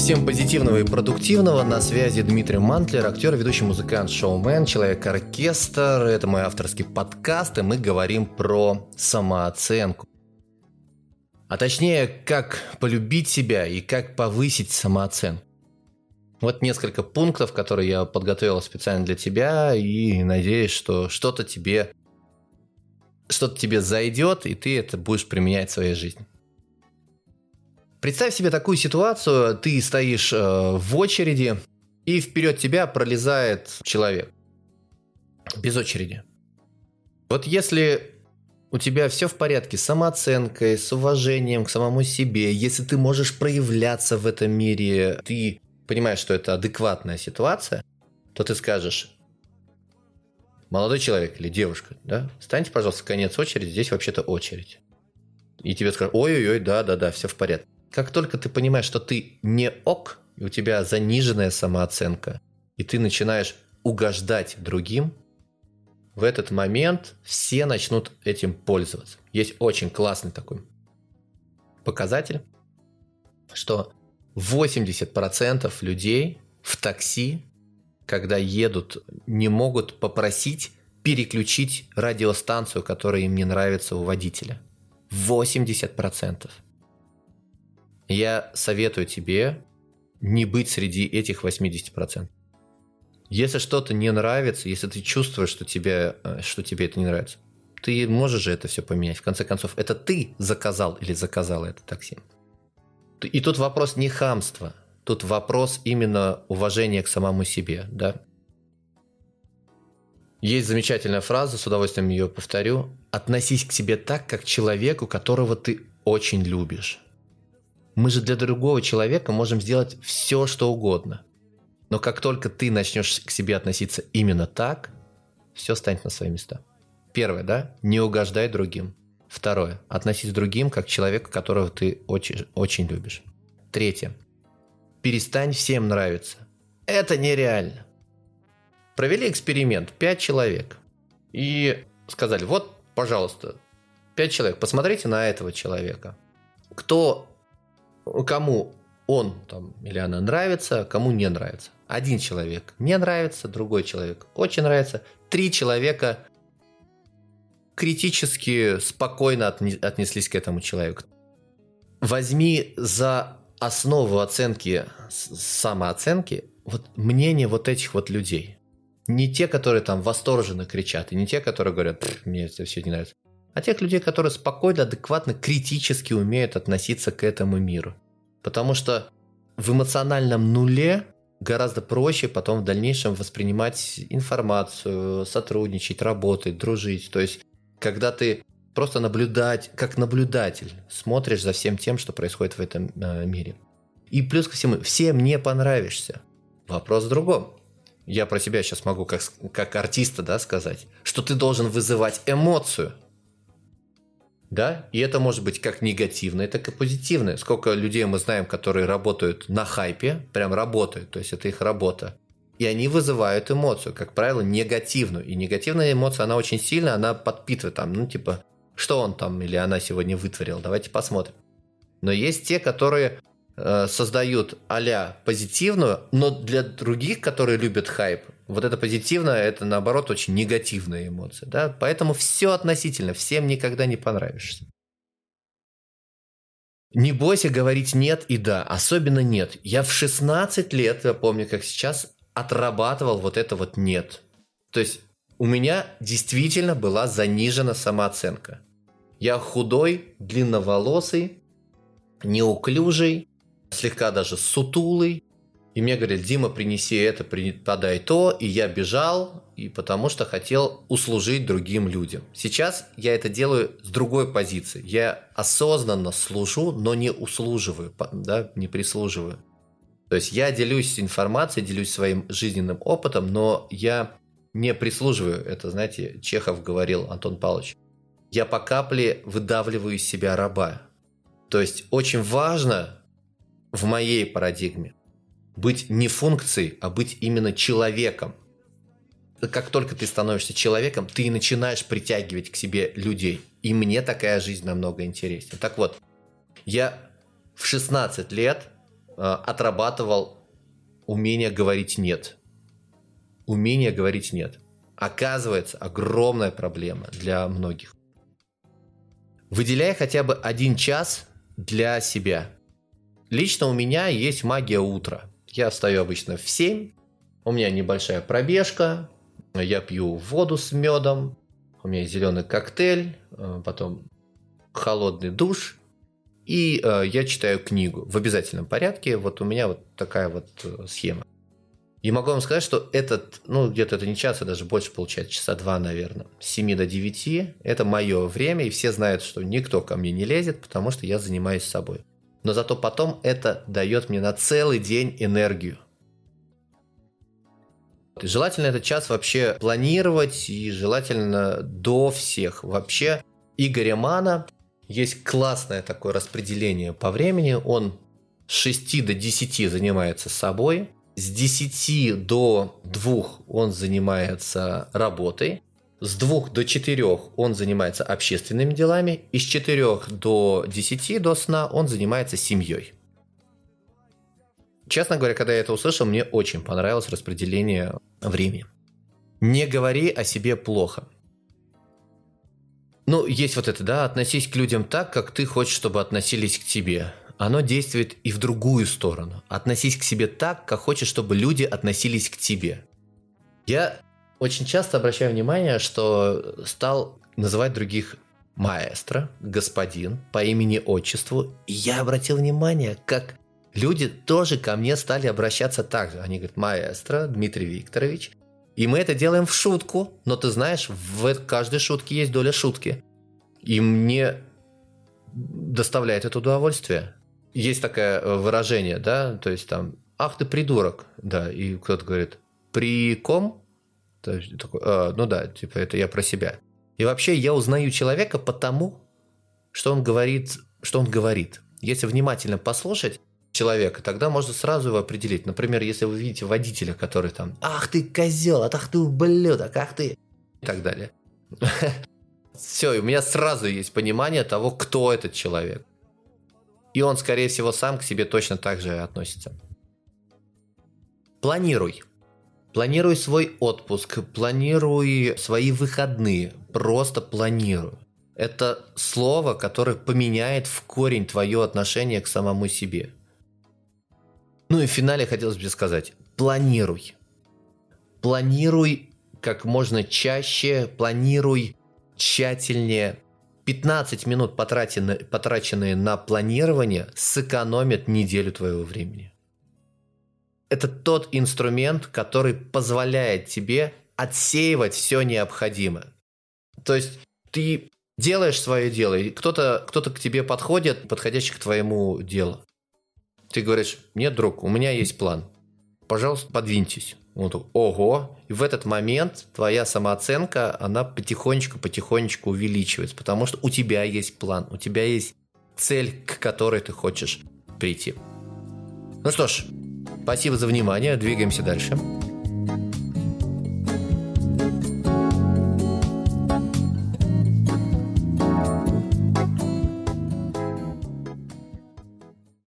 Всем позитивного и продуктивного. На связи Дмитрий Мантлер, актер, ведущий музыкант, шоумен, человек-оркестр. Это мой авторский подкаст, и мы говорим про самооценку. А точнее, как полюбить себя и как повысить самооценку. Вот несколько пунктов, которые я подготовил специально для тебя, и надеюсь, что что-то тебе что-то тебе зайдет, и ты это будешь применять в своей жизни. Представь себе такую ситуацию, ты стоишь э, в очереди, и вперед тебя пролезает человек. Без очереди. Вот если у тебя все в порядке с самооценкой, с уважением к самому себе, если ты можешь проявляться в этом мире, ты понимаешь, что это адекватная ситуация, то ты скажешь, молодой человек или девушка, да, встаньте, пожалуйста, конец очереди, здесь вообще-то очередь. И тебе скажут, ой-ой-ой, да-да-да, все в порядке. Как только ты понимаешь, что ты не ок, и у тебя заниженная самооценка, и ты начинаешь угождать другим, в этот момент все начнут этим пользоваться. Есть очень классный такой показатель, что 80% людей в такси, когда едут, не могут попросить переключить радиостанцию, которая им не нравится у водителя. 80% я советую тебе не быть среди этих 80%. Если что-то не нравится, если ты чувствуешь, что тебе, э, что тебе это не нравится, ты можешь же это все поменять. В конце концов, это ты заказал или заказала это такси. И тут вопрос не хамства, тут вопрос именно уважения к самому себе, да. Есть замечательная фраза, с удовольствием ее повторю. Относись к себе так, как к человеку, которого ты очень любишь. Мы же для другого человека можем сделать все, что угодно. Но как только ты начнешь к себе относиться именно так, все станет на свои места. Первое, да, не угождай другим. Второе, относись к другим как к человеку, которого ты очень, очень любишь. Третье, перестань всем нравиться. Это нереально. Провели эксперимент, пять человек. И сказали, вот, пожалуйста, пять человек, посмотрите на этого человека. Кто кому он там или она нравится, кому не нравится. Один человек не нравится, другой человек очень нравится, три человека критически спокойно отнеслись к этому человеку. Возьми за основу оценки, самооценки, вот мнение вот этих вот людей. Не те, которые там восторженно кричат, и не те, которые говорят, мне это все не нравится а тех людей, которые спокойно, адекватно, критически умеют относиться к этому миру. Потому что в эмоциональном нуле гораздо проще потом в дальнейшем воспринимать информацию, сотрудничать, работать, дружить. То есть, когда ты просто наблюдать, как наблюдатель, смотришь за всем тем, что происходит в этом э, мире. И плюс ко всему, всем не понравишься. Вопрос в другом. Я про себя сейчас могу как, как артиста да, сказать, что ты должен вызывать эмоцию – да, и это может быть как негативное, так и позитивное. Сколько людей мы знаем, которые работают на хайпе, прям работают, то есть это их работа. И они вызывают эмоцию, как правило, негативную. И негативная эмоция, она очень сильная, она подпитывает там, ну типа, что он там или она сегодня вытворил, давайте посмотрим. Но есть те, которые э, создают а позитивную, но для других, которые любят хайп, вот это позитивное, это наоборот очень негативная эмоция. Да? Поэтому все относительно, всем никогда не понравишься. Не бойся говорить нет и да, особенно нет. Я в 16 лет, я помню, как сейчас, отрабатывал вот это вот нет. То есть у меня действительно была занижена самооценка. Я худой, длинноволосый, неуклюжий, слегка даже сутулый, и мне говорили, Дима, принеси это, подай то. И я бежал, и потому что хотел услужить другим людям. Сейчас я это делаю с другой позиции. Я осознанно служу, но не услуживаю, да, не прислуживаю. То есть я делюсь информацией, делюсь своим жизненным опытом, но я не прислуживаю. Это, знаете, Чехов говорил, Антон Павлович. Я по капле выдавливаю из себя раба. То есть очень важно в моей парадигме быть не функцией, а быть именно человеком. Как только ты становишься человеком, ты и начинаешь притягивать к себе людей. И мне такая жизнь намного интереснее. Так вот, я в 16 лет э, отрабатывал умение говорить «нет». Умение говорить «нет». Оказывается, огромная проблема для многих. Выделяй хотя бы один час для себя. Лично у меня есть магия утра. Я встаю обычно в 7, у меня небольшая пробежка, я пью воду с медом, у меня есть зеленый коктейль, э, потом холодный душ, и э, я читаю книгу в обязательном порядке. Вот у меня вот такая вот э, схема. И могу вам сказать, что этот, ну, где-то это не час, а даже больше получается, часа два, наверное. С 7 до 9 – это мое время, и все знают, что никто ко мне не лезет, потому что я занимаюсь собой. Но зато потом это дает мне на целый день энергию. И желательно этот час вообще планировать, и желательно до всех. Вообще, Игоря Мана есть классное такое распределение по времени. Он с 6 до 10 занимается собой – с 10 до 2 он занимается работой. С 2 до 4 он занимается общественными делами. И с 4 до 10 до сна он занимается семьей. Честно говоря, когда я это услышал, мне очень понравилось распределение времени. Не говори о себе плохо. Ну, есть вот это, да, относись к людям так, как ты хочешь, чтобы относились к тебе оно действует и в другую сторону. Относись к себе так, как хочешь, чтобы люди относились к тебе. Я очень часто обращаю внимание, что стал называть других маэстро, господин, по имени-отчеству. И я обратил внимание, как люди тоже ко мне стали обращаться так же. Они говорят, маэстро, Дмитрий Викторович. И мы это делаем в шутку, но ты знаешь, в каждой шутке есть доля шутки. И мне доставляет это удовольствие есть такое э, выражение, да, то есть там, ах ты придурок, да, и кто-то говорит, при ком? Такой, а, ну да, типа это я про себя. И вообще я узнаю человека потому, что он говорит, что он говорит. Если внимательно послушать человека, тогда можно сразу его определить. Например, если вы видите водителя, который там, ах ты козел, ах ты ублюдок, ах ты... И так далее. Все, у меня сразу есть понимание того, кто этот человек. И он, скорее всего, сам к себе точно так же относится. Планируй. Планируй свой отпуск, планируй свои выходные. Просто планируй. Это слово, которое поменяет в корень твое отношение к самому себе. Ну и в финале хотелось бы сказать, планируй. Планируй как можно чаще, планируй тщательнее, 15 минут, потраченные, на планирование, сэкономят неделю твоего времени. Это тот инструмент, который позволяет тебе отсеивать все необходимое. То есть ты делаешь свое дело, и кто-то кто к тебе подходит, подходящий к твоему делу. Ты говоришь, нет, друг, у меня есть план. Пожалуйста, подвиньтесь. Он такой, ого. И в этот момент твоя самооценка, она потихонечку-потихонечку увеличивается, потому что у тебя есть план, у тебя есть цель, к которой ты хочешь прийти. Ну что ж, спасибо за внимание, двигаемся дальше.